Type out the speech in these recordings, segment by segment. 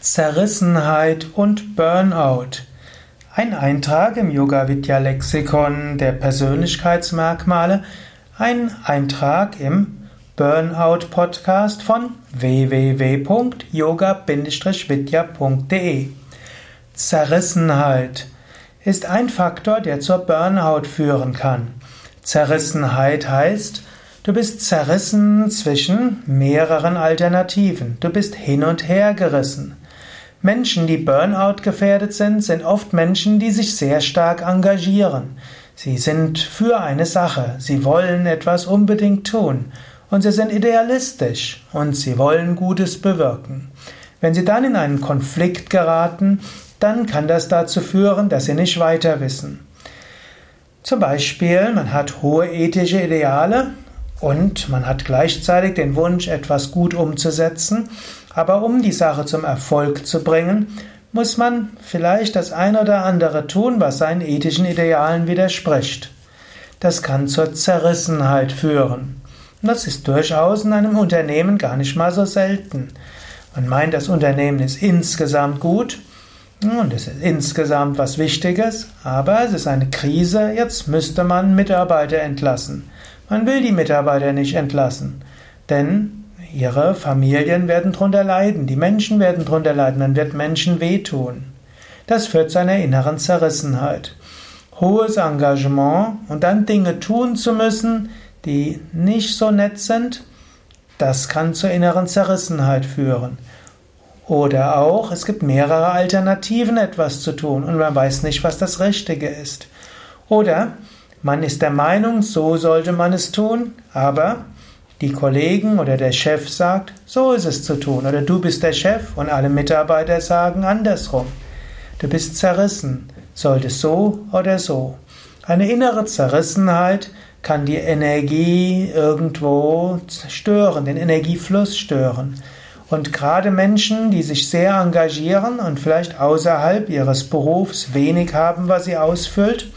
Zerrissenheit und Burnout. Ein Eintrag im Yoga Vidya Lexikon der Persönlichkeitsmerkmale, ein Eintrag im Burnout Podcast von www.yoga-vidya.de. Zerrissenheit ist ein Faktor, der zur Burnout führen kann. Zerrissenheit heißt, Du bist zerrissen zwischen mehreren Alternativen. Du bist hin und her gerissen. Menschen, die Burnout gefährdet sind, sind oft Menschen, die sich sehr stark engagieren. Sie sind für eine Sache, sie wollen etwas unbedingt tun und sie sind idealistisch und sie wollen Gutes bewirken. Wenn sie dann in einen Konflikt geraten, dann kann das dazu führen, dass sie nicht weiter wissen. Zum Beispiel, man hat hohe ethische Ideale und man hat gleichzeitig den Wunsch, etwas gut umzusetzen, aber um die Sache zum Erfolg zu bringen, muss man vielleicht das eine oder andere tun, was seinen ethischen Idealen widerspricht. Das kann zur Zerrissenheit führen. Und das ist durchaus in einem Unternehmen gar nicht mal so selten. Man meint, das Unternehmen ist insgesamt gut und es ist insgesamt was Wichtiges, aber es ist eine Krise, jetzt müsste man Mitarbeiter entlassen. Man will die Mitarbeiter nicht entlassen, denn ihre Familien werden darunter leiden, die Menschen werden darunter leiden, man wird Menschen wehtun. Das führt zu einer inneren Zerrissenheit. Hohes Engagement und dann Dinge tun zu müssen, die nicht so nett sind, das kann zur inneren Zerrissenheit führen. Oder auch, es gibt mehrere Alternativen, etwas zu tun und man weiß nicht, was das Richtige ist. Oder man ist der Meinung, so sollte man es tun, aber die Kollegen oder der Chef sagt, so ist es zu tun. Oder du bist der Chef und alle Mitarbeiter sagen andersrum. Du bist zerrissen, sollte so oder so. Eine innere Zerrissenheit kann die Energie irgendwo stören, den Energiefluss stören. Und gerade Menschen, die sich sehr engagieren und vielleicht außerhalb ihres Berufs wenig haben, was sie ausfüllt,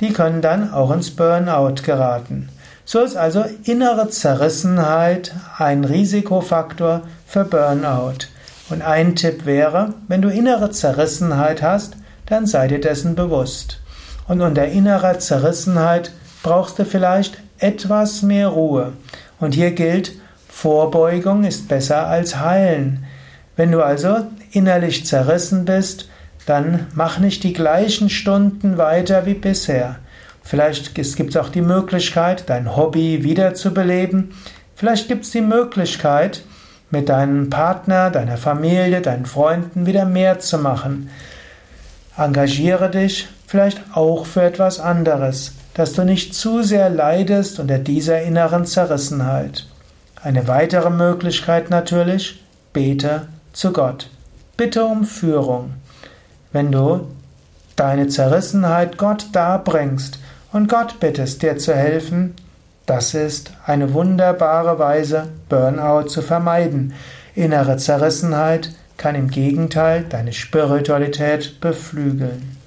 die können dann auch ins Burnout geraten. So ist also innere Zerrissenheit ein Risikofaktor für Burnout. Und ein Tipp wäre, wenn du innere Zerrissenheit hast, dann sei dir dessen bewusst. Und unter innerer Zerrissenheit brauchst du vielleicht etwas mehr Ruhe. Und hier gilt, Vorbeugung ist besser als heilen. Wenn du also innerlich zerrissen bist, dann mach nicht die gleichen Stunden weiter wie bisher. Vielleicht gibt es auch die Möglichkeit, dein Hobby wiederzubeleben. Vielleicht gibt es die Möglichkeit, mit deinem Partner, deiner Familie, deinen Freunden wieder mehr zu machen. Engagiere dich vielleicht auch für etwas anderes, dass du nicht zu sehr leidest unter dieser inneren Zerrissenheit. Eine weitere Möglichkeit natürlich, bete zu Gott. Bitte um Führung. Wenn du deine Zerrissenheit Gott darbringst und Gott bittest, dir zu helfen, das ist eine wunderbare Weise, Burnout zu vermeiden. Innere Zerrissenheit kann im Gegenteil deine Spiritualität beflügeln.